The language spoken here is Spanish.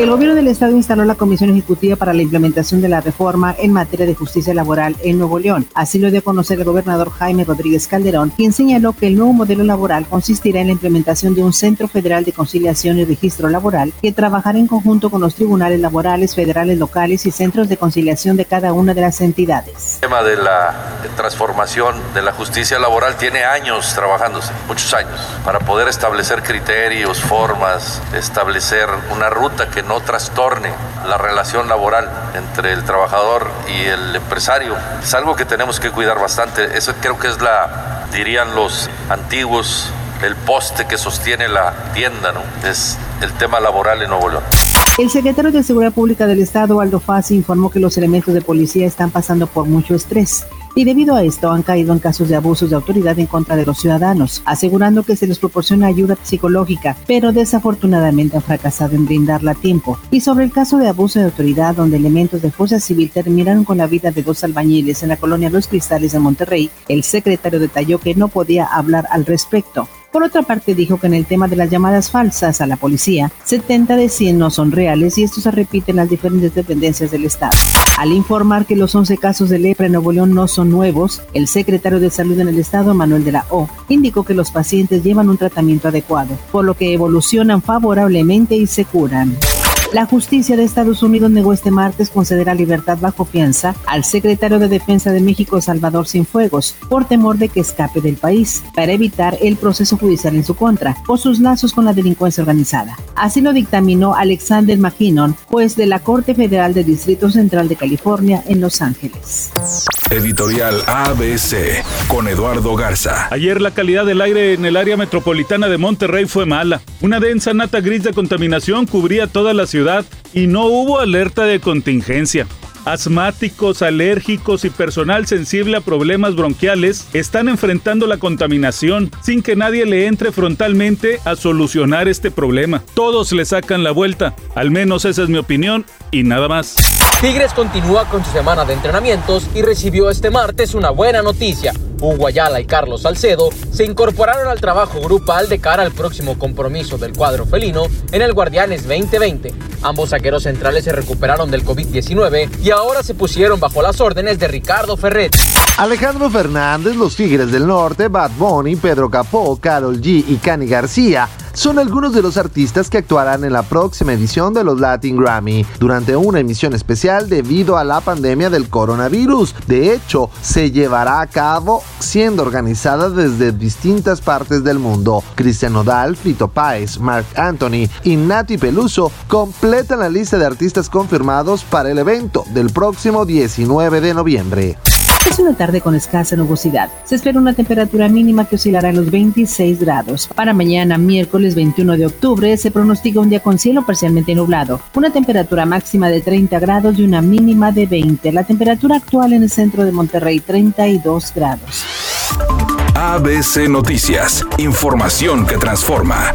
El gobierno del estado instaló la Comisión Ejecutiva para la implementación de la reforma en materia de justicia laboral en Nuevo León. Así lo dio a conocer el gobernador Jaime Rodríguez Calderón, quien señaló que el nuevo modelo laboral consistirá en la implementación de un Centro Federal de Conciliación y Registro Laboral que trabajará en conjunto con los tribunales laborales federales locales y centros de conciliación de cada una de las entidades. El tema de la transformación de la justicia laboral tiene años trabajándose, muchos años, para poder establecer criterios, formas, establecer una ruta que no trastorne la relación laboral entre el trabajador y el empresario. Es algo que tenemos que cuidar bastante. Eso creo que es la, dirían los antiguos, el poste que sostiene la tienda, ¿no? Es el tema laboral en Nuevo León. El secretario de Seguridad Pública del Estado, Aldo Fassi, informó que los elementos de policía están pasando por mucho estrés y debido a esto han caído en casos de abusos de autoridad en contra de los ciudadanos, asegurando que se les proporciona ayuda psicológica, pero desafortunadamente han fracasado en brindarla a tiempo. Y sobre el caso de abuso de autoridad, donde elementos de fuerza civil terminaron con la vida de dos albañiles en la colonia Los Cristales de Monterrey, el secretario detalló que no podía hablar al respecto. Por otra parte, dijo que en el tema de las llamadas falsas a la policía, 70 de 100 no son reales y esto se repite en las diferentes dependencias del Estado. Al informar que los 11 casos de lepra en Nuevo León no son nuevos, el secretario de Salud en el Estado, Manuel de la O, indicó que los pacientes llevan un tratamiento adecuado, por lo que evolucionan favorablemente y se curan. La justicia de Estados Unidos negó este martes conceder libertad bajo fianza al secretario de Defensa de México, Salvador Cienfuegos, por temor de que escape del país, para evitar el proceso judicial en su contra, por sus lazos con la delincuencia organizada. Así lo dictaminó Alexander McKinnon, juez de la Corte Federal del Distrito Central de California en Los Ángeles. Editorial ABC con Eduardo Garza. Ayer la calidad del aire en el área metropolitana de Monterrey fue mala. Una densa nata gris de contaminación cubría toda la ciudad y no hubo alerta de contingencia. Asmáticos, alérgicos y personal sensible a problemas bronquiales están enfrentando la contaminación sin que nadie le entre frontalmente a solucionar este problema. Todos le sacan la vuelta, al menos esa es mi opinión y nada más. Tigres continúa con su semana de entrenamientos y recibió este martes una buena noticia. Hugo Ayala y Carlos Salcedo se incorporaron al trabajo grupal de cara al próximo compromiso del cuadro felino en el Guardianes 2020. Ambos saqueros centrales se recuperaron del COVID-19 y ahora se pusieron bajo las órdenes de Ricardo Ferret. Alejandro Fernández, los Tigres del Norte, Bad Bunny, Pedro Capó, Carol G y Cani García son algunos de los artistas que actuarán en la próxima edición de los Latin Grammy durante una emisión especial debido a la pandemia del coronavirus. De hecho, se llevará a cabo siendo organizada desde distintas partes del mundo. Cristian Nodal, Fito Páez, Mark Anthony y Nati Peluso completan la lista de artistas confirmados para el evento del próximo 19 de noviembre. Es una tarde con escasa nubosidad. Se espera una temperatura mínima que oscilará en los 26 grados. Para mañana, miércoles 21 de octubre, se pronostica un día con cielo parcialmente nublado. Una temperatura máxima de 30 grados y una mínima de 20. La temperatura actual en el centro de Monterrey, 32 grados. ABC Noticias. Información que transforma.